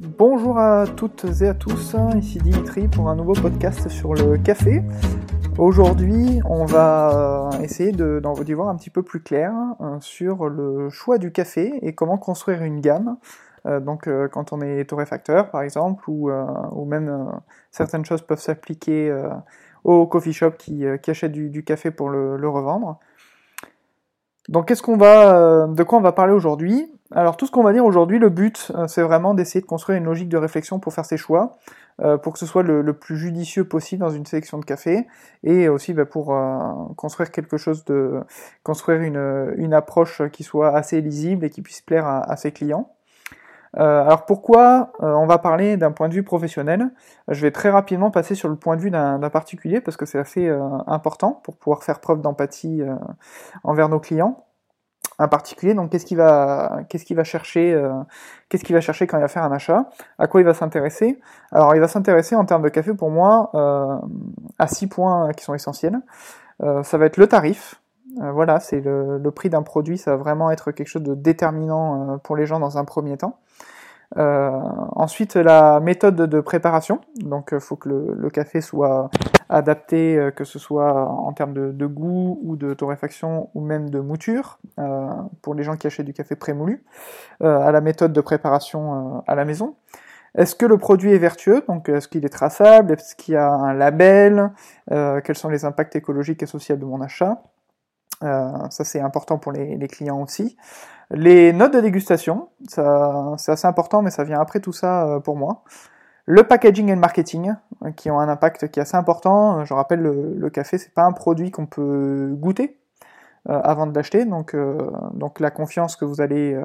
Bonjour à toutes et à tous, ici Dimitri pour un nouveau podcast sur le café. Aujourd'hui, on va euh, essayer d'y voir un petit peu plus clair euh, sur le choix du café et comment construire une gamme. Euh, donc quand on est torréfacteur par exemple, ou, même certaines choses peuvent s'appliquer aux coffee shops qui, achètent du, café pour le revendre. Donc qu'est-ce qu'on va, euh, de quoi on va parler aujourd'hui? Alors tout ce qu'on va dire aujourd'hui, le but, euh, c'est vraiment d'essayer de construire une logique de réflexion pour faire ses choix, euh, pour que ce soit le, plus judicieux possible dans une sélection de café, et aussi bah, pour construire quelque chose de, construire une, approche qui soit assez lisible et qui puisse plaire à ses clients. Euh, alors pourquoi euh, on va parler d'un point de vue professionnel? Je vais très rapidement passer sur le point de vue d'un particulier parce que c'est assez euh, important pour pouvoir faire preuve d'empathie envers nos clients. Un particulier, donc qu'est-ce qu'il va, qu'est-ce qu'il va chercher, qu'est-ce qu'il va chercher quand il va faire un achat? À quoi il va s'intéresser? Alors il va s'intéresser en termes de café pour moi à six points qui sont essentiels. ça va être le tarif, voilà, c'est le, le, prix d'un produit, ça va vraiment être quelque chose de déterminant pour les gens dans un premier temps. Euh, ensuite, la méthode de préparation. Donc, il euh, faut que le, café soit adapté, euh, que ce soit en termes de, goût ou de torréfaction ou même de mouture, pour les gens qui achètent du café prémoulu, à la méthode de préparation à la maison. Est-ce que le produit est vertueux? Donc, est-ce qu'il est traçable? Est-ce qu'il y a un label? Quels sont les impacts écologiques et sociaux de mon achat? Ça, c'est important pour les clients aussi. Les notes de dégustation, c'est assez important, mais ça vient après tout ça euh, pour moi. Le packaging et le marketing, euh, qui ont un impact qui est assez important. Je rappelle, le, café, c'est pas un produit qu'on peut goûter euh, avant de l'acheter, donc, donc la confiance que vous allez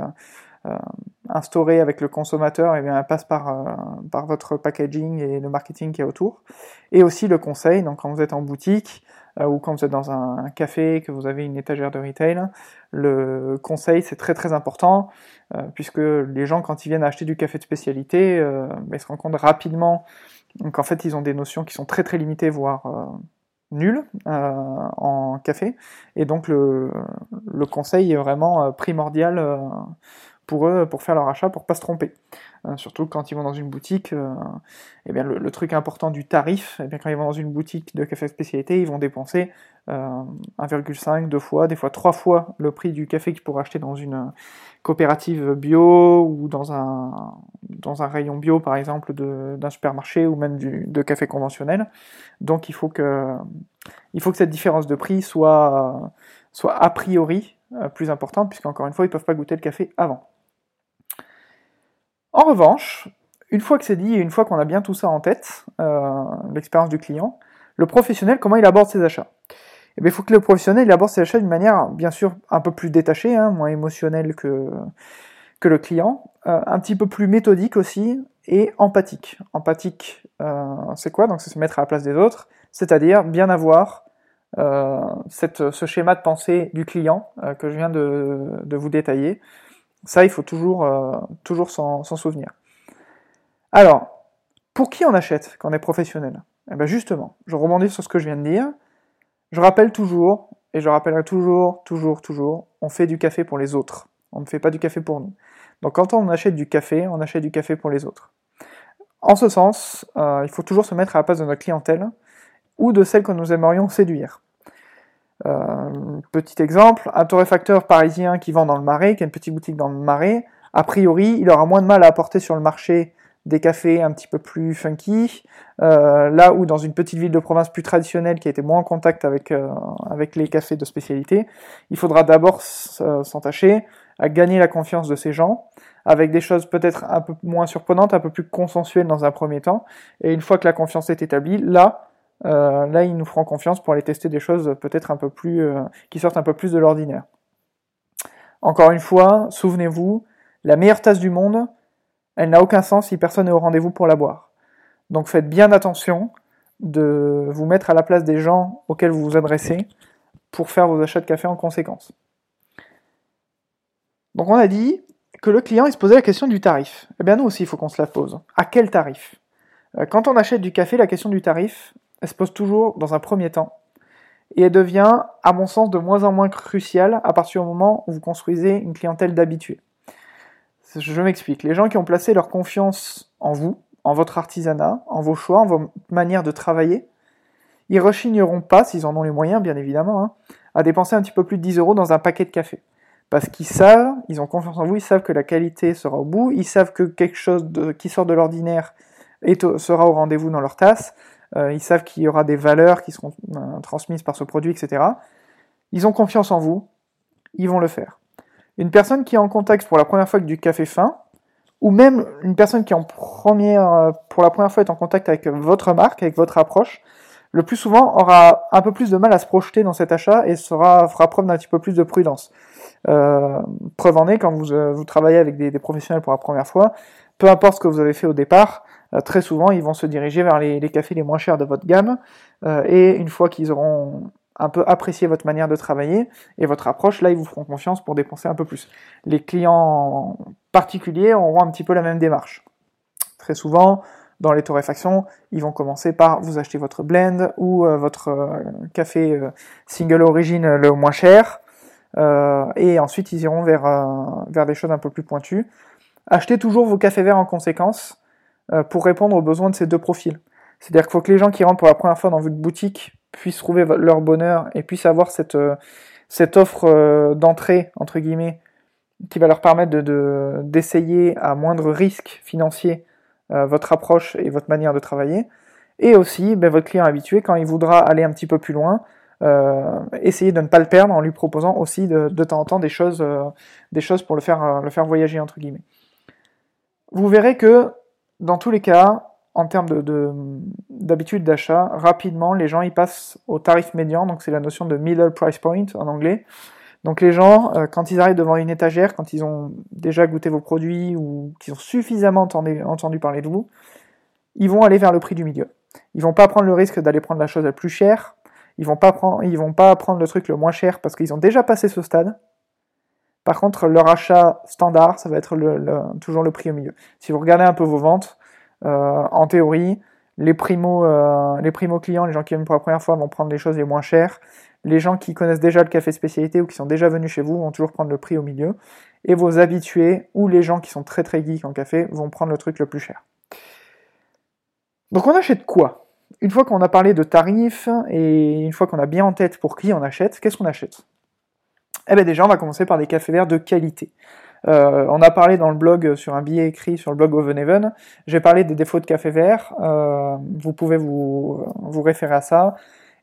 instaurer avec le consommateur, eh bien, passe par, par votre packaging et le marketing qui est autour. Et aussi le conseil, donc quand vous êtes en boutique, euh, ou quand vous êtes dans un, café, que vous avez une étagère de retail, le conseil c'est très très important, euh, puisque les gens quand ils viennent acheter du café de spécialité, euh, ils se rendent compte rapidement qu'en fait ils ont des notions qui sont très très limitées, voire nulles en café, et donc le, le conseil est vraiment primordial pour eux pour faire leur achat, pour pas se tromper. Euh, surtout quand ils vont dans une boutique, euh, eh bien le, truc important du tarif, eh bien quand ils vont dans une boutique de café spécialité, ils vont dépenser 1,5, euh, deux fois, des fois trois fois le prix du café qu'ils pourraient acheter dans une coopérative bio ou dans un, dans un rayon bio par exemple d'un supermarché ou même du, de café conventionnel. Donc il faut que, il faut que cette différence de prix soit, soit a priori plus importante, puisqu'encore une fois, ils ne peuvent pas goûter le café avant. En revanche, une fois que c'est dit et une fois qu'on a bien tout ça en tête, euh, l'expérience du client, le professionnel, comment il aborde ses achats? Eh Il faut que le professionnel il aborde ses achats d'une manière, bien sûr, un peu plus détachée, hein, moins émotionnelle que, que le client, euh, un petit peu plus méthodique aussi, et empathique. Empathique, euh, c'est quoi? Donc c'est se mettre à la place des autres, c'est-à-dire bien avoir ce schéma de pensée du client que je viens de vous détailler, ça, il faut toujours, euh, toujours s'en souvenir. Alors, pour qui on achète quand on est professionnel? Eh bien justement, je rebondis sur ce que je viens de dire. Je rappelle toujours, et je rappellerai toujours, toujours, toujours, on fait du café pour les autres. On ne fait pas du café pour nous. Donc quand on achète du café, on achète du café pour les autres. En ce sens, euh, il faut toujours se mettre à la place de notre clientèle ou de celle que nous aimerions séduire. Euh, petit exemple, un torréfacteur parisien qui vend dans le Marais, qui a une petite boutique dans le Marais, a priori, il aura moins de mal à apporter sur le marché des cafés un petit peu plus funky, euh, là où dans une petite ville de province plus traditionnelle qui a été moins en contact avec, euh, avec les cafés de spécialité, il faudra d'abord s'entacher à gagner la confiance de ces gens, avec des choses peut-être un peu moins surprenantes, un peu plus consensuelles dans un premier temps, et une fois que la confiance est établie, là, euh, là, ils nous feront confiance pour aller tester des choses peut-être un peu plus, euh, qui sortent un peu plus de l'ordinaire. Encore une fois, souvenez-vous, la meilleure tasse du monde, elle n'a aucun sens si personne n'est au rendez-vous pour la boire. Donc faites bien attention de vous mettre à la place des gens auxquels vous vous adressez pour faire vos achats de café en conséquence. Donc on a dit que le client il se posait la question du tarif. Eh bien nous aussi il faut qu'on se la pose. À quel tarif? Euh, Quand on achète du café, la question du tarif, elle se pose toujours dans un premier temps. Et elle devient, à mon sens, de moins en moins cruciale à partir du moment où vous construisez une clientèle d'habitués. Je m'explique. Les gens qui ont placé leur confiance en vous, en votre artisanat, en vos choix, en vos manières de travailler, ils rechigneront pas, s'ils en ont les moyens, bien évidemment, hein, à dépenser un petit peu plus de 10 euros dans un paquet de café. Parce qu'ils savent, ils ont confiance en vous, ils savent que la qualité sera au bout, ils savent que quelque chose qui sort de l'ordinaire sera au rendez-vous dans leur tasse, ils savent qu'il y aura des valeurs qui seront euh, transmises par ce produit, etc. Ils ont confiance en vous, ils vont le faire. Une personne qui est en contact pour la première fois avec du café fin, ou même une personne qui en première, euh, pour la première fois est en contact avec votre marque, avec votre approche, le plus souvent aura un peu plus de mal à se projeter dans cet achat et sera, fera preuve d'un petit peu plus de prudence. Euh, preuve en est, quand vous, euh, vous travaillez avec des, des, professionnels pour la première fois, peu importe ce que vous avez fait au départ, euh, très souvent ils vont se diriger vers les, cafés les moins chers de votre gamme, euh, et une fois qu'ils auront un peu apprécié votre manière de travailler et votre approche, là ils vous feront confiance pour dépenser un peu plus. Les clients particuliers auront un petit peu la même démarche. Très souvent, dans les torréfactions, ils vont commencer par vous acheter votre blend ou euh, votre euh, café euh, single origin le moins cher, et ensuite ils iront vers, vers des choses un peu plus pointues. Achetez toujours vos cafés verts en conséquence pour répondre aux besoins de ces deux profils. C'est-à-dire qu'il faut que les gens qui rentrent pour la première fois dans votre boutique puissent trouver leur bonheur et puissent avoir cette, cette offre d'entrée, entre guillemets, qui va leur permettre d'essayer de, à moindre risque financier euh, votre approche et votre manière de travailler. Et aussi, ben, votre client habitué, quand il voudra aller un petit peu plus loin, euh, essayez de ne pas le perdre en lui proposant aussi de, de temps en temps des choses, euh, des choses pour le faire, euh, le faire voyager, entre guillemets. Vous verrez que, dans tous les cas, en termes d'habitude de, d'achat, rapidement, les gens y passent au tarif médian, donc c'est la notion de middle price point en anglais. Donc les gens, euh, quand ils arrivent devant une étagère, quand ils ont déjà goûté vos produits ou qu'ils ont suffisamment entendu, parler de vous, ils vont aller vers le prix du milieu. Ils vont pas prendre le risque d'aller prendre la chose la plus chère. Ils vont pas ils vont pas prendre le truc le moins cher parce qu'ils ont déjà passé ce stade. Par contre, leur achat standard, ça va être toujours le prix au milieu. Si vous regardez un peu vos ventes, euh, en théorie, les primo, euh, les primo clients, les gens qui viennent pour la première fois, vont prendre les choses les moins chères. Les gens qui connaissent déjà le café spécialité ou qui sont déjà venus chez vous vont toujours prendre le prix au milieu. Et vos habitués ou les gens qui sont très très geeks en café vont prendre le truc le plus cher. Donc on achète quoi? Une fois qu'on a parlé de tarifs et une fois qu'on a bien en tête pour qui on achète, qu'est-ce qu'on achète? Eh bien déjà on va commencer par des cafés verts de qualité. Euh, on a parlé dans le blog sur un billet écrit sur le blog Ovenhaven. J'ai parlé des défauts de café vert. Euh, vous pouvez vous, vous référer à ça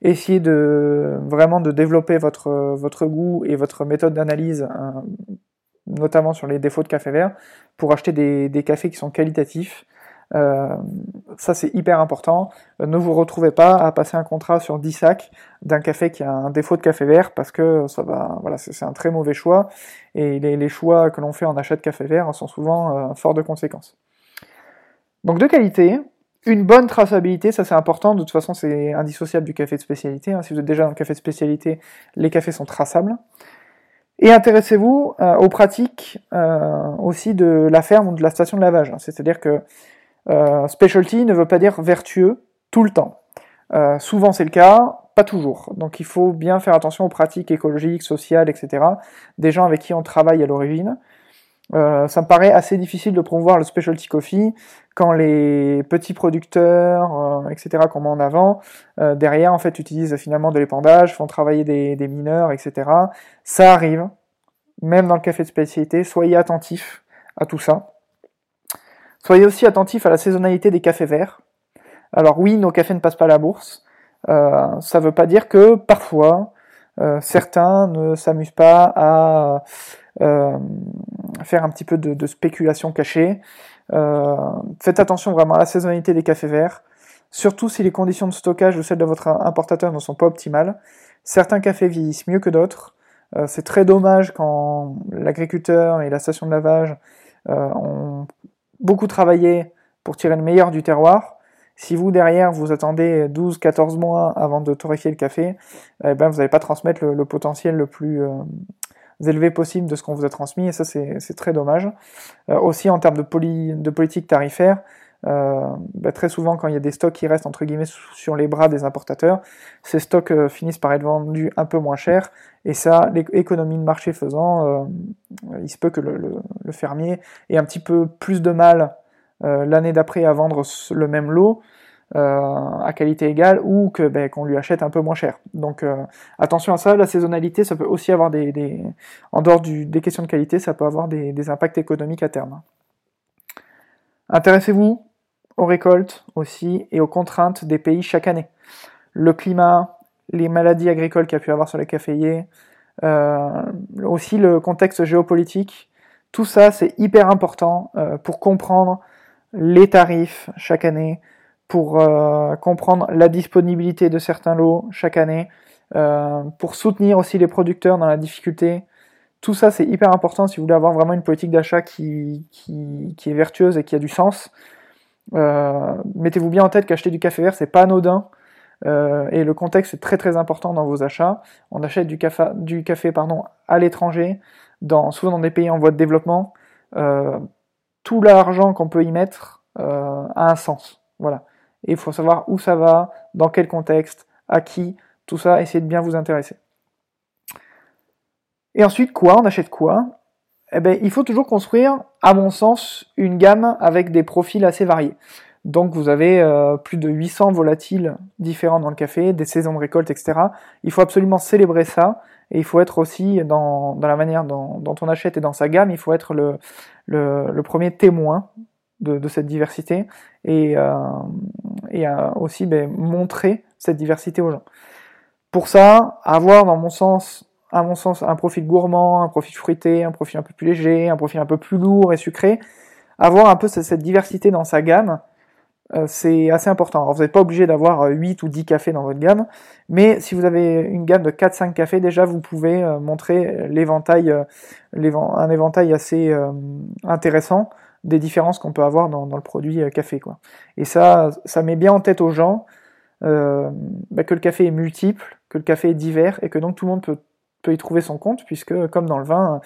essayez de vraiment de développer votre, votre goût et votre méthode d'analyse, hein, notamment sur les défauts de café vert, pour acheter des, des cafés qui sont qualitatifs. Euh, ça c'est hyper important. Euh, ne vous retrouvez pas à passer un contrat sur 10 sacs d'un café qui a un défaut de café vert parce que ça va, voilà, c'est un très mauvais choix et les, choix que l'on fait en achat de café vert sont souvent euh, forts de conséquences. Donc de qualité, une bonne traçabilité, ça c'est important, de toute façon c'est indissociable du café de spécialité. Hein. Si vous êtes déjà dans le café de spécialité, les cafés sont traçables. Et intéressez-vous euh, aux pratiques aussi de la ferme ou de la station de lavage. C'est-à-dire que euh, specialty ne veut pas dire vertueux tout le temps. souvent c'est le cas, pas toujours. Donc il faut bien faire attention aux pratiques écologiques, sociales, etc. des gens avec qui on travaille à l'origine. Euh, ça me paraît assez difficile de promouvoir le specialty coffee quand les petits producteurs, euh, etc., qu'on met en avant, euh, derrière, en fait, utilisent finalement de l'épandage, font travailler des, des, mineurs, etc. Ça arrive, même dans le café de spécialité, soyez attentifs à tout ça. Soyez aussi attentifs à la saisonnalité des cafés verts. Alors oui, nos cafés ne passent pas à la bourse. Euh, ça ne veut pas dire que parfois, certains ne s'amusent pas à euh, faire un petit peu de, de spéculation cachée. Euh, faites attention vraiment à la saisonnalité des cafés verts, surtout si les conditions de stockage ou celles de votre importateur ne sont pas optimales. Certains cafés vieillissent mieux que d'autres. Euh, c'est très dommage quand l'agriculteur et la station de lavage euh, ont beaucoup travaillé pour tirer le meilleur du terroir. Si vous, derrière, vous attendez 12-14 mois avant de torréfier le café, eh ben, vous n'allez pas transmettre le, potentiel le plus, euh, élevés possible de ce qu'on vous a transmis, et ça c'est très dommage. Euh, aussi en termes de politique tarifaire, euh, bah, très souvent quand il y a des stocks qui restent entre guillemets sur les bras des importateurs, ces stocks euh, finissent par être vendus un peu moins cher, et ça, l'économie de marché faisant, euh, il se peut que le, fermier ait un petit peu plus de mal l'année d'après à vendre le même lot, à qualité égale ou ben, qu'on lui achète un peu moins cher. Donc attention à ça, la saisonnalité, ça peut aussi avoir des, en dehors des questions de qualité, ça peut avoir des impacts économiques à terme. Intéressez-vous aux récoltes aussi et aux contraintes des pays chaque année. Le climat, les maladies agricoles qu'il y a pu avoir sur les caféiers, euh, aussi le contexte géopolitique, tout ça c'est hyper important euh, pour comprendre les tarifs chaque année, pour euh, comprendre la disponibilité de certains lots chaque année, pour soutenir aussi les producteurs dans la difficulté. Tout ça c'est hyper important si vous voulez avoir vraiment une politique d'achat qui, qui, qui, est vertueuse et qui a du sens. Euh, mettez-vous bien en tête qu'acheter du café vert, c'est pas anodin. Euh, et le contexte est très très important dans vos achats. On achète du café, à l'étranger, souvent dans des pays en voie de développement. Euh, tout l'argent qu'on peut y mettre a un sens. Voilà. Et il faut savoir où ça va, dans quel contexte, à qui, tout ça, essayez de bien vous intéresser. Et ensuite, quoi? On achète quoi? Eh ben, il faut toujours construire, à mon sens, une gamme avec des profils assez variés. Donc vous avez euh, plus de 800 volatiles différents dans le café, des saisons de récolte, etc. Il faut absolument célébrer ça, et il faut être aussi dans, la manière dont, on achète et dans sa gamme, il faut être le, le, premier témoin de, cette diversité, et, euh, et euh, aussi ben, montrer cette diversité aux gens. Pour ça, avoir, dans mon sens, à mon sens, un profil gourmand, un profil fruité, un profil un peu plus léger, un profil un peu plus lourd et sucré. Avoir un peu cette diversité dans sa gamme, euh, c'est assez important. Alors vous n'êtes pas obligé d'avoir 8 euh, ou 10 cafés dans votre gamme, mais si vous avez une gamme de 4-5 cafés, déjà vous pouvez euh, montrer l'éventail, un éventail assez intéressant des différences qu'on peut avoir dans, le produit café. Quoi. Et ça, ça met bien en tête aux gens bah, que le café est multiple, que le café est divers, et que donc tout le monde peut peut y trouver son compte, puisque comme dans le vin,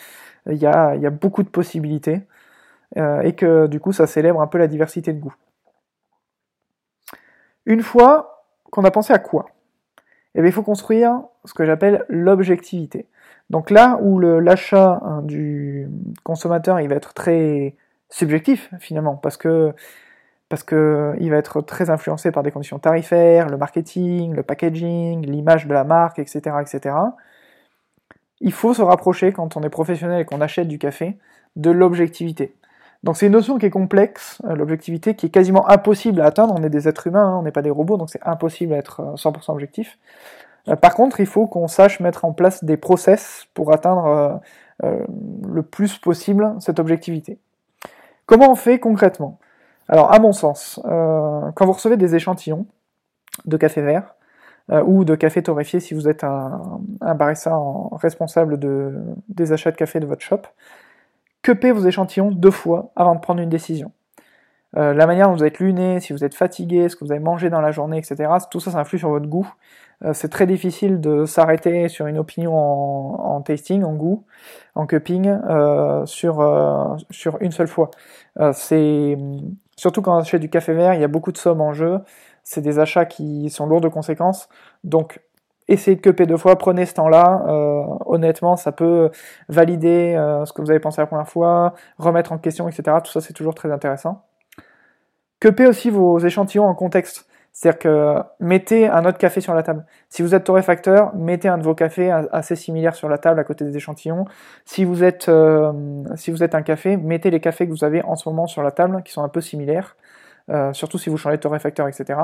il y a, y a beaucoup de possibilités, euh, et que du coup ça célèbre un peu la diversité de goût. Une fois qu'on a pensé à quoi? Eh bien, il faut construire ce que j'appelle l'objectivité. Donc là où l'achat hein, du consommateur il va être très subjectif finalement, parce que parce que il va être très influencé par des conditions tarifaires, le marketing, le packaging, l'image de la marque, etc., etc il faut se rapprocher, quand on est professionnel et qu'on achète du café, de l'objectivité. Donc c'est une notion qui est complexe, euh, l'objectivité, qui est quasiment impossible à atteindre. On est des êtres humains, hein, on n'est pas des robots, donc c'est impossible d'être 100% euh, objectif. Euh, par contre, il faut qu'on sache mettre en place des process pour atteindre le plus possible cette objectivité. Comment on fait concrètement? Alors, à mon sens, quand vous recevez des échantillons de café vert, ou de café torréfié si vous êtes un, barista responsable de, des achats de café de votre shop. Cupez vos échantillons deux fois avant de prendre une décision? Euh, la manière dont vous êtes luné, si vous êtes fatigué, ce que vous avez mangé dans la journée, etc. Tout ça, ça influe sur votre goût. Euh, c'est très difficile de s'arrêter sur une opinion en, tasting, en goût, en cupping, sur, sur une seule fois. c'est surtout quand on achète du café vert, il y a beaucoup de sommes en jeu c'est des achats qui sont lourds de conséquences. Donc, essayez de cuper deux fois, prenez ce temps-là. Euh, honnêtement, ça peut valider euh, ce que vous avez pensé la première fois, remettre en question, etc. Tout ça, c'est toujours très intéressant. Cupez aussi vos échantillons en contexte. C'est-à-dire que mettez un autre café sur la table. Si vous êtes torréfacteur, mettez un de vos cafés assez similaires sur la table à côté des échantillons. Si vous êtes, euh, si vous êtes un café, mettez les cafés que vous avez en ce moment sur la table, qui sont un peu similaires. Euh, surtout si vous changez de torréfacteur, etc.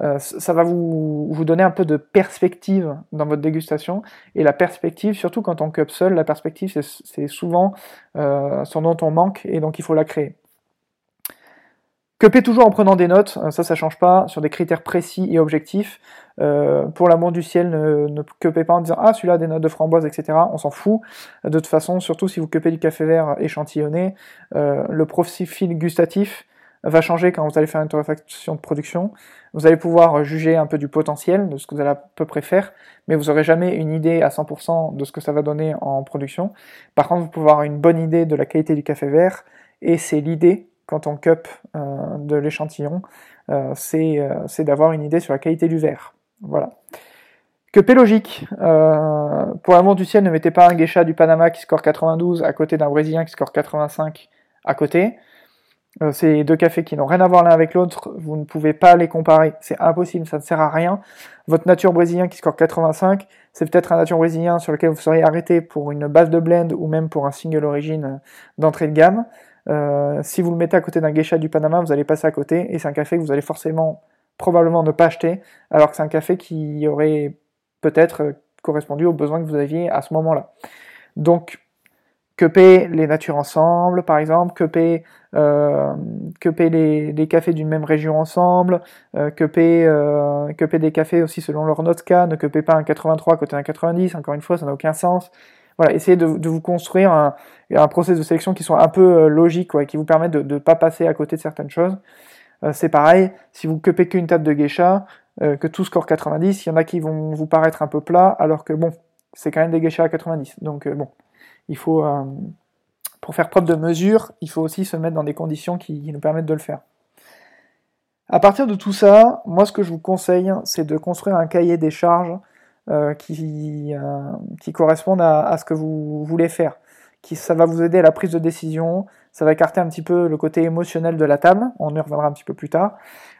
Euh, ça va vous, donner un peu de perspective dans votre dégustation. Et la perspective, surtout quand on cup seul, la perspective, c'est souvent euh, ce dont on manque et donc il faut la créer. Cupez toujours en prenant des notes, ça ça change pas, sur des critères précis et objectifs. pour l'amour du ciel, ne, ne cupez pas en disant ah celui-là a des notes de framboise, etc. On s'en fout. De toute façon, surtout si vous cupez du café vert échantillonné, le profil gustatif va changer quand vous allez faire une torréfaction de production. Vous allez pouvoir juger un peu du potentiel, de ce que vous allez à peu près faire, mais vous n'aurez jamais une idée à 100% de ce que ça va donner en production. Par contre, vous pouvez avoir une bonne idée de la qualité du café vert, et c'est l'idée quand on cup de l'échantillon, c'est d'avoir une idée sur la qualité du verre. Voilà. P logique, pour l'amour du ciel, ne mettez pas un geisha du Panama qui score 92 à côté d'un Brésilien qui score 85 à côté. Euh, c'est deux cafés qui n'ont rien à voir l'un avec l'autre, vous ne pouvez pas les comparer, c'est impossible, ça ne sert à rien. Votre nature brésilien qui score 85, c'est peut-être un nature brésilien sur lequel vous seriez arrêté pour une base de blend ou même pour un single origine euh, d'entrée de gamme. Euh, si vous le mettez à côté d'un geisha du Panama, vous allez passer à côté et c'est un café que vous allez forcément, probablement ne pas acheter, alors que c'est un café qui aurait peut-être correspondu aux besoins que vous aviez à ce moment-là. Donc, paient les natures ensemble, par exemple, paient, euh, les, cafés d'une même région ensemble, euh, paient, euh, des cafés aussi selon leur note K, ne paient pas un 83 côté un 90, encore une fois, ça n'a aucun sens. Voilà, essayez de, vous construire un, un process de sélection qui soit un peu euh, logique, ouais, qui vous permette de ne pas passer à côté de certaines choses. Euh, c'est pareil, si vous cupez qu'une table de geisha, euh, que tout score 90, il y en a qui vont vous paraître un peu plat, alors que bon, c'est quand même des geishas à 90. Donc bon, il faut, euh, pour faire preuve de mesure, il faut aussi se mettre dans des conditions qui, nous permettent de le faire. À partir de tout ça, moi ce que je vous conseille, c'est de construire un cahier des charges euh, qui, euh, corresponde à, ce que vous voulez faire. Qui, ça va vous aider à la prise de décision, ça va écarter un petit peu le côté émotionnel de la table, on y reviendra un petit peu plus tard.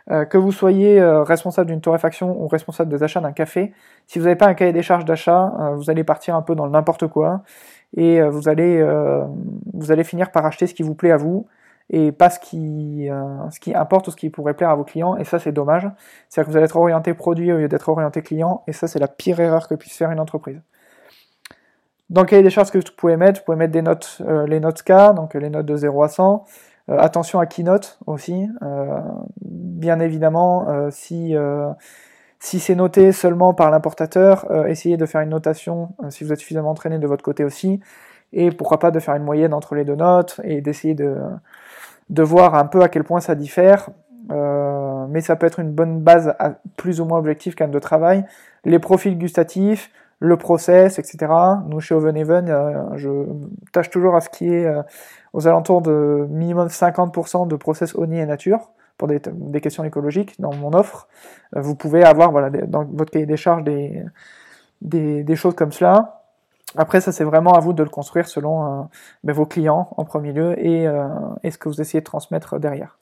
que vous soyez responsable d'une torréfaction ou responsable des achats d'un café, si vous n'avez pas un cahier des charges d'achat, vous allez partir un peu dans le n'importe quoi et euh, vous allez euh, vous allez finir par acheter ce qui vous plaît à vous et pas ce qui, euh, ce qui importe ou ce qui pourrait plaire à vos clients, et ça c'est dommage. C'est-à-dire que vous allez être orienté produit au lieu d'être orienté client, et ça c'est la pire erreur que puisse faire une entreprise. Dans le cahier des charges que vous pouvez mettre, vous pouvez mettre des notes, les notes K, donc les notes de 0 à 100. attention à keynote aussi. bien évidemment, si si c'est noté seulement par l'importateur, euh, essayez de faire une notation euh, si vous êtes suffisamment entraîné de votre côté aussi, et pourquoi pas de faire une moyenne entre les deux notes et d'essayer de, de voir un peu à quel point ça diffère. Euh, mais ça peut être une bonne base à plus ou moins objective quand même de travail. Les profils gustatifs, le process, etc. Nous chez Oven Even, je tâche toujours à ce qui est aux alentours de minimum 50% de process ONI et nature pour des, questions écologiques dans mon offre. Euh, vous pouvez avoir voilà, dans votre cahier des charges des, des, choses comme cela. Après, ça c'est vraiment à vous de le construire selon euh, ben, vos clients en premier lieu et, euh, et, ce que vous essayez de transmettre derrière.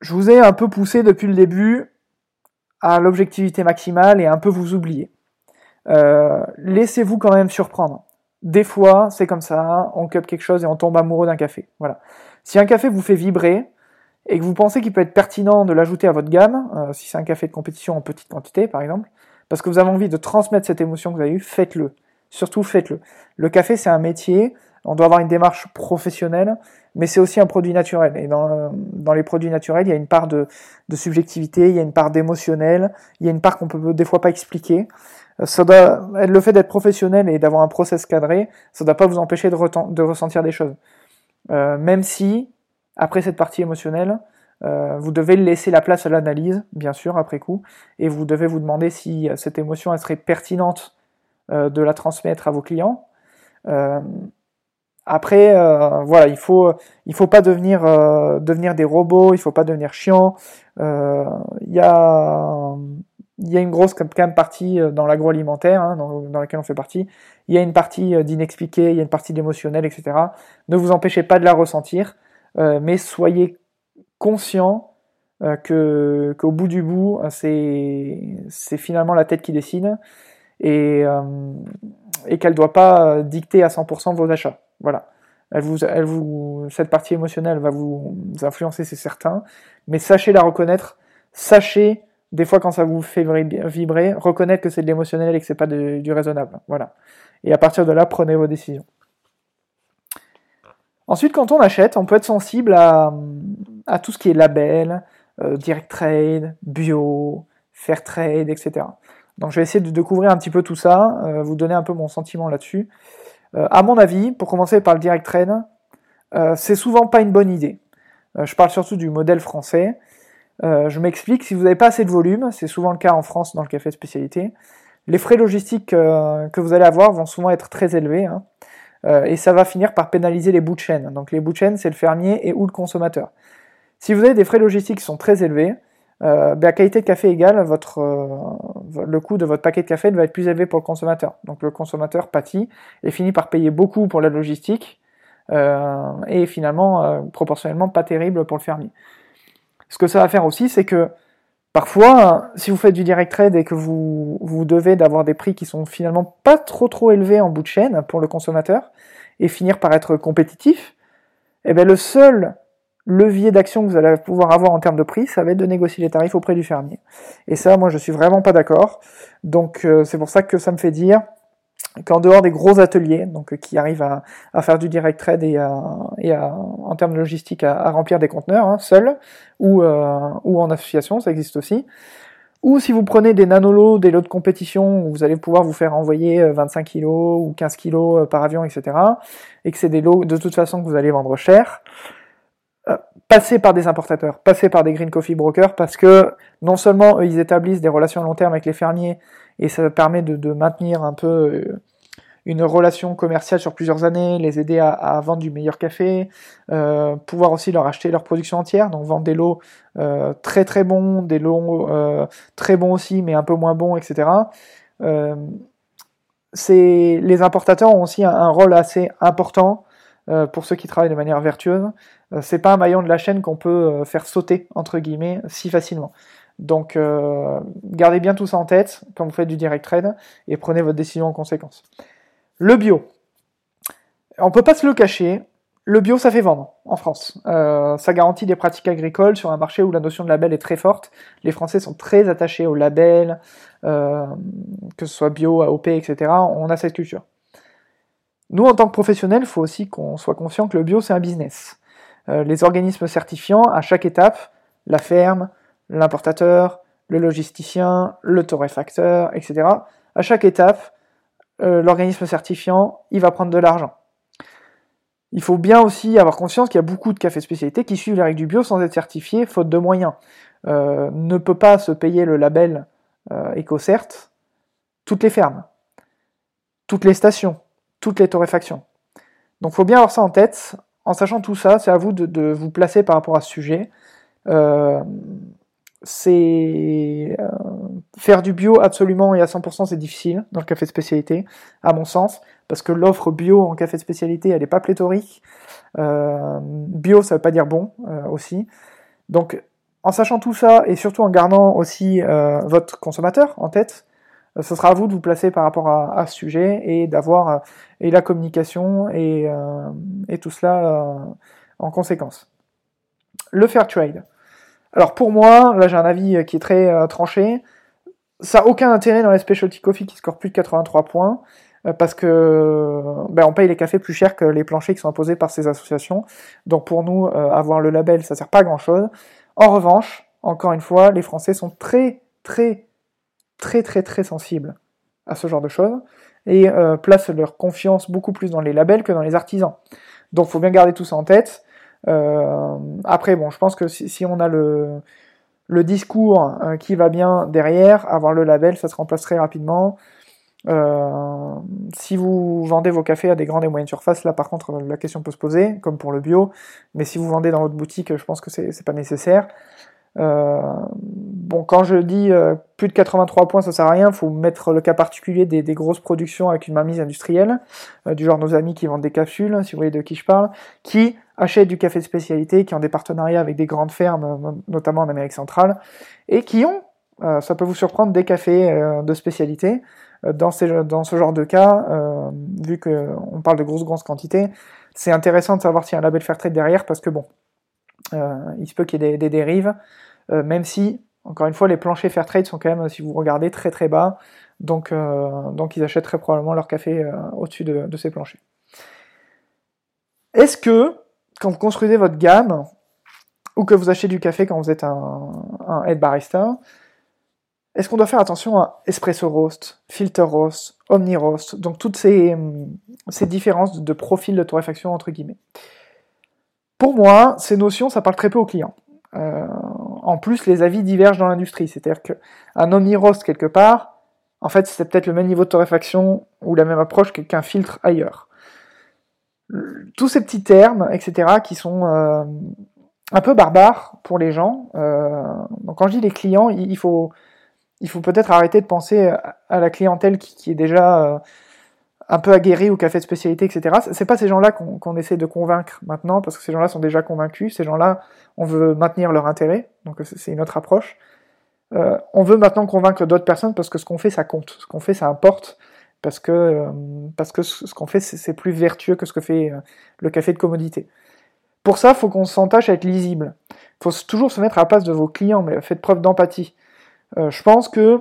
Je vous ai un peu poussé depuis le début à l'objectivité maximale et un peu vous oublier. Laissez-vous quand même surprendre. Des fois, c'est comme ça, on cup quelque chose et on tombe amoureux d'un café. Voilà. Si un café vous fait vibrer, et que vous pensez qu'il peut être pertinent de l'ajouter à votre gamme, euh, si c'est un café de compétition en petite quantité par exemple, parce que vous avez envie de transmettre cette émotion que vous avez eue, faites-le. Surtout faites-le. Le café c'est un métier, on doit avoir une démarche professionnelle, mais c'est aussi un produit naturel. Et dans, les produits naturels, il y a une part de, subjectivité, il y a une part d'émotionnel, il y a une part qu'on peut des fois pas expliquer. Le fait d'être professionnel et d'avoir un process cadré, ça ne doit pas vous empêcher de, de ressentir des choses. Euh, même si après cette partie émotionnelle, euh, vous devez laisser la place à l'analyse, bien sûr, après coup, et vous devez vous demander si euh, cette émotion elle serait pertinente euh, de la transmettre à vos clients. après, voilà, il faut, il faut pas devenir, devenir des robots, il faut pas devenir chiant. Il y a, il y a une grosse quand même partie dans l'agroalimentaire, hein, dans, dans, laquelle on fait partie. Il y a une partie d'inexpliqué, il y a une partie d'émotionnel, etc. Ne vous empêchez pas de la ressentir. Euh, mais soyez conscient euh, que qu'au bout du bout, c'est c'est finalement la tête qui décide et euh, et qu'elle doit pas dicter à 100% vos achats. Voilà. Elle vous, elle vous, cette partie émotionnelle va vous influencer, c'est certain, mais sachez la reconnaître, sachez des fois quand ça vous fait vibrer, reconnaître que c'est de l'émotionnel et que c'est pas du raisonnable. Voilà. Et à partir de là, prenez vos décisions. Ensuite, quand on achète, on peut être sensible à, tout ce qui est label, euh, direct trade, bio, fair trade, etc. Donc je vais essayer de découvrir un petit peu tout ça, euh, vous donner un peu mon sentiment là-dessus. Euh, à mon avis, pour commencer par le direct trade, c'est souvent pas une bonne idée. je parle surtout du modèle français. je m'explique, si vous n'avez pas assez de volume, c'est souvent le cas en France dans le café spécialité, les frais logistiques que vous allez avoir vont souvent être très élevés. Hein. Et ça va finir par pénaliser les bouts de chaîne. Donc les bouts de chaîne, c'est le fermier et ou le consommateur. Si vous avez des frais logistiques qui sont très élevés, euh, ben, à qualité de café égale, votre, euh, le coût de votre paquet de café va être plus élevé pour le consommateur. Donc le consommateur pâtit et finit par payer beaucoup pour la logistique euh, et finalement euh, proportionnellement pas terrible pour le fermier. Ce que ça va faire aussi, c'est que parfois, si vous faites du direct trade et que vous, vous devez d'avoir des prix qui sont finalement pas trop trop élevés en bout de chaîne pour le consommateur et finir par être compétitif, eh bien le seul levier d'action que vous allez pouvoir avoir en termes de prix, ça va être de négocier les tarifs auprès du fermier. Et ça, moi, je suis vraiment pas d'accord. Donc, euh, c'est pour ça que ça me fait dire qu'en dehors des gros ateliers, donc euh, qui arrivent à, faire du direct trade et, et en termes de logistique à, remplir des conteneurs hein, seuls ou, euh, ou en association, ça existe aussi. Ou si vous prenez des nanolots, des lots de compétition, où vous allez pouvoir vous faire envoyer 25 kg ou 15 kg par avion, etc. Et que c'est des lots de toute façon que vous allez vendre cher passer par des importateurs, passer par des green coffee brokers, parce que non seulement ils établissent des relations à long terme avec les fermiers, et ça permet de, maintenir un peu euh, une relation commerciale sur plusieurs années, les aider à, vendre du meilleur café, euh, pouvoir aussi leur acheter leur production entière, donc vendre des lots euh, très très bons, des lots très bons aussi, mais un peu moins bons, etc. les importateurs ont aussi un rôle assez important pour ceux qui travaillent de manière vertueuse, c'est pas un maillon de la chaîne qu'on peut euh, faire sauter entre guillemets si facilement. Donc gardez bien tout ça en tête quand vous faites du direct trade et prenez votre décision en conséquence. Le bio. On peut pas se le cacher, le bio, ça fait vendre en France. ça garantit des pratiques agricoles sur un marché où la notion de label est très forte. Les Français sont très attachés au label, que ce soit bio, AOP, etc. On a cette culture. Nous, en tant que professionnels, il faut aussi qu'on soit conscient que le bio, c'est un business. Euh, les organismes certifiants, à chaque étape, la ferme, l'importateur, le logisticien, le torréfacteur, etc., à chaque étape, euh, l'organisme certifiant, il va prendre de l'argent. Il faut bien aussi avoir conscience qu'il y a beaucoup de cafés spécialités qui suivent les règles du bio sans être certifiés, faute de moyens. Euh, ne peut pas se payer le label EcoCert toutes les fermes, toutes les stations, toutes les torréfactions. Donc il faut bien avoir ça en tête. En sachant tout ça, c'est à vous de, vous placer par rapport à ce sujet. Euh, c'est euh, faire du bio absolument et à 100% c'est difficile dans le café de spécialité à mon sens parce que l'offre bio en café de spécialité elle n'est pas pléthorique euh, bio ça veut pas dire bon aussi donc en sachant tout ça et surtout en gardant aussi votre consommateur en tête ce sera à vous de vous placer par rapport à, ce sujet et d'avoir euh, et la communication et, euh, tout cela en conséquence. Le fair trade. Alors pour moi, là j'ai un avis qui est très tranché. Ça n'a aucun intérêt dans les specialty coffee qui scorent plus de 83 points parce que ben, on paye les cafés plus cher que les planchers qui sont imposés par ces associations. Donc pour nous, avoir le label, ça sert pas à grand chose. En revanche, encore une fois, les Français sont très très très très très sensibles à ce genre de choses et euh, placent leur confiance beaucoup plus dans les labels que dans les artisans. Donc faut bien garder tout ça en tête. Euh, après, bon, je pense que si, on a le, le discours euh, qui va bien derrière, avoir le label, ça se remplace très rapidement. si vous vendez vos cafés à des grandes et moyennes surfaces, là par contre la question peut se poser, comme pour le bio, mais si vous vendez dans votre boutique, je pense que c'est pas nécessaire. Euh, bon, quand je dis euh, plus de 83 points, ça sert à rien. Faut mettre le cas particulier des, grosses productions avec une mainmise industrielle, euh, du genre nos amis qui vendent des capsules, si vous voyez de qui je parle, qui achètent du café de spécialité, qui ont des partenariats avec des grandes fermes, notamment en Amérique centrale, et qui ont, ça peut vous surprendre, des cafés de spécialité. Dans, dans, ce genre de cas, vu qu'on parle de grosses, grosses quantités, c'est intéressant de savoir s'il y a un label Fairtrade derrière, parce que bon, euh, il se peut qu'il y ait des, dérives, euh, même si, encore une fois, les planchers Fairtrade sont quand même, si vous regardez, très très bas, donc, euh, ils achètent très probablement leur café au-dessus de, ces planchers. Est-ce que, quand vous construisez votre gamme, ou que vous achetez du café quand vous êtes un, head barista, est-ce qu'on doit faire attention à espresso roast, filter roast, omni roast, donc toutes ces, ces différences de profil de torréfaction entre guillemets? Pour moi, ces notions, ça parle très peu aux clients. Euh, en plus, les avis divergent dans l'industrie. C'est-à-dire qu'un omni-roast quelque part, en fait, c'est peut-être le même niveau de torréfaction ou la même approche qu'un filtre ailleurs. tous ces petits termes, etc., qui sont euh, un peu barbares pour les gens. Euh, donc quand je dis les clients, il faut, peut-être arrêter de penser à la clientèle qui, est déjà un peu aguerrie au café de spécialité, etc. C'est pas ces gens-là qu'on essaie de convaincre maintenant, parce que ces gens-là sont déjà convaincus. Ces gens-là, on veut maintenir leur intérêt, donc c'est une autre approche. on veut maintenant convaincre d'autres personnes parce que ce qu'on fait, ça compte. Ce qu'on fait, ça importe parce que, euh, parce que ce qu'on fait, c'est plus vertueux que ce que fait euh, le café de commodité. Pour ça, il faut qu'on s'entache à être lisible. Il faut toujours se mettre à la place de vos clients, mais faites preuve d'empathie. Euh, je pense que,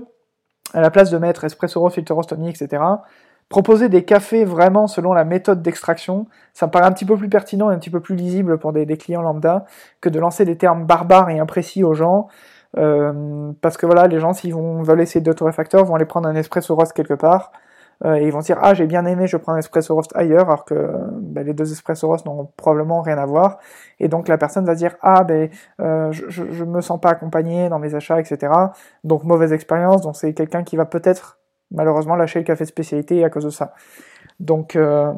à la place de mettre espresso filter roast, etc., proposer des cafés vraiment selon la méthode d'extraction, ça me paraît un petit peu plus pertinent et un petit peu plus lisible pour des, clients lambda que de lancer des termes barbares et imprécis aux gens. parce que voilà, les gens, s'ils veulent essayer d'autoréfacteur, vont aller prendre un espresso roast quelque part. Euh, et ils vont dire ah j'ai bien aimé, je prends un espresso roast ailleurs, alors que ben, les deux espresso roast n'ont probablement rien à voir. Et donc la personne va dire ah ben euh, je, je, me sens pas accompagné dans mes achats, etc. Donc mauvaise expérience. Donc c'est quelqu'un qui va peut-être malheureusement lâcher le café spécialité à cause de ça. Donc euh,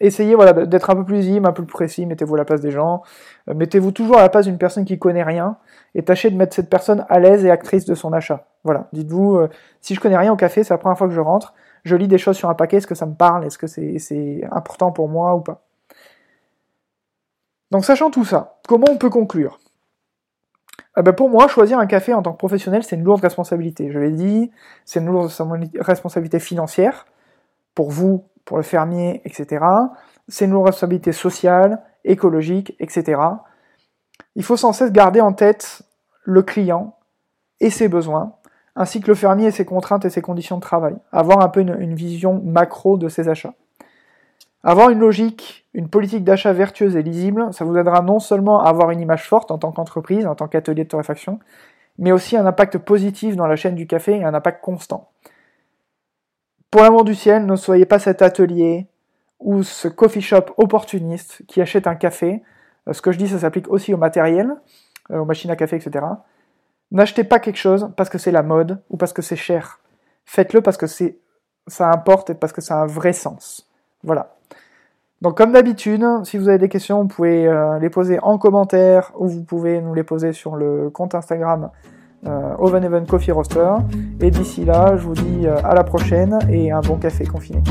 essayez voilà d'être un peu plus lisible, un peu plus précis. Mettez-vous à la place des gens. mettez-vous toujours à la place d'une personne qui connaît rien et tâchez de mettre cette personne à l'aise et actrice de son achat. Voilà. Dites-vous si je connais rien au café, c'est la première fois que je rentre je lis des choses sur un paquet, est-ce que ça me parle, est-ce que c'est important pour moi ou pas Donc sachant tout ça, comment on peut conclure? Eh ben Pour moi, choisir un café en tant que professionnel, c'est une lourde responsabilité. Je l'ai dit, c'est une lourde responsabilité financière, pour vous, pour le fermier, etc. C'est une lourde responsabilité sociale, écologique, etc. Il faut sans cesse garder en tête le client et ses besoins, ainsi que le fermier et ses contraintes et ses conditions de travail. Avoir un peu une, vision macro de ses achats. Avoir une logique, une politique d'achat vertueuse et lisible, ça vous aidera non seulement à avoir une image forte en tant qu'entreprise, en tant qu'atelier de torréfaction, mais aussi un impact positif dans la chaîne du café et un impact constant. Pour l'amour du ciel, ne soyez pas cet atelier ou ce coffee shop opportuniste qui achète un café. Euh, ce que je dis, ça s'applique aussi au matériel, euh, aux machines à café, etc. N'achetez pas quelque chose parce que c'est la mode ou parce que c'est cher. Faites-le parce que ça importe et parce que ça a un vrai sens. Voilà. Donc comme d'habitude, si vous avez des questions, vous pouvez euh, les poser en commentaire ou vous pouvez nous les poser sur le compte Instagram euh, Oven Roaster. Et d'ici là, je vous dis euh, à la prochaine et un bon café confiné.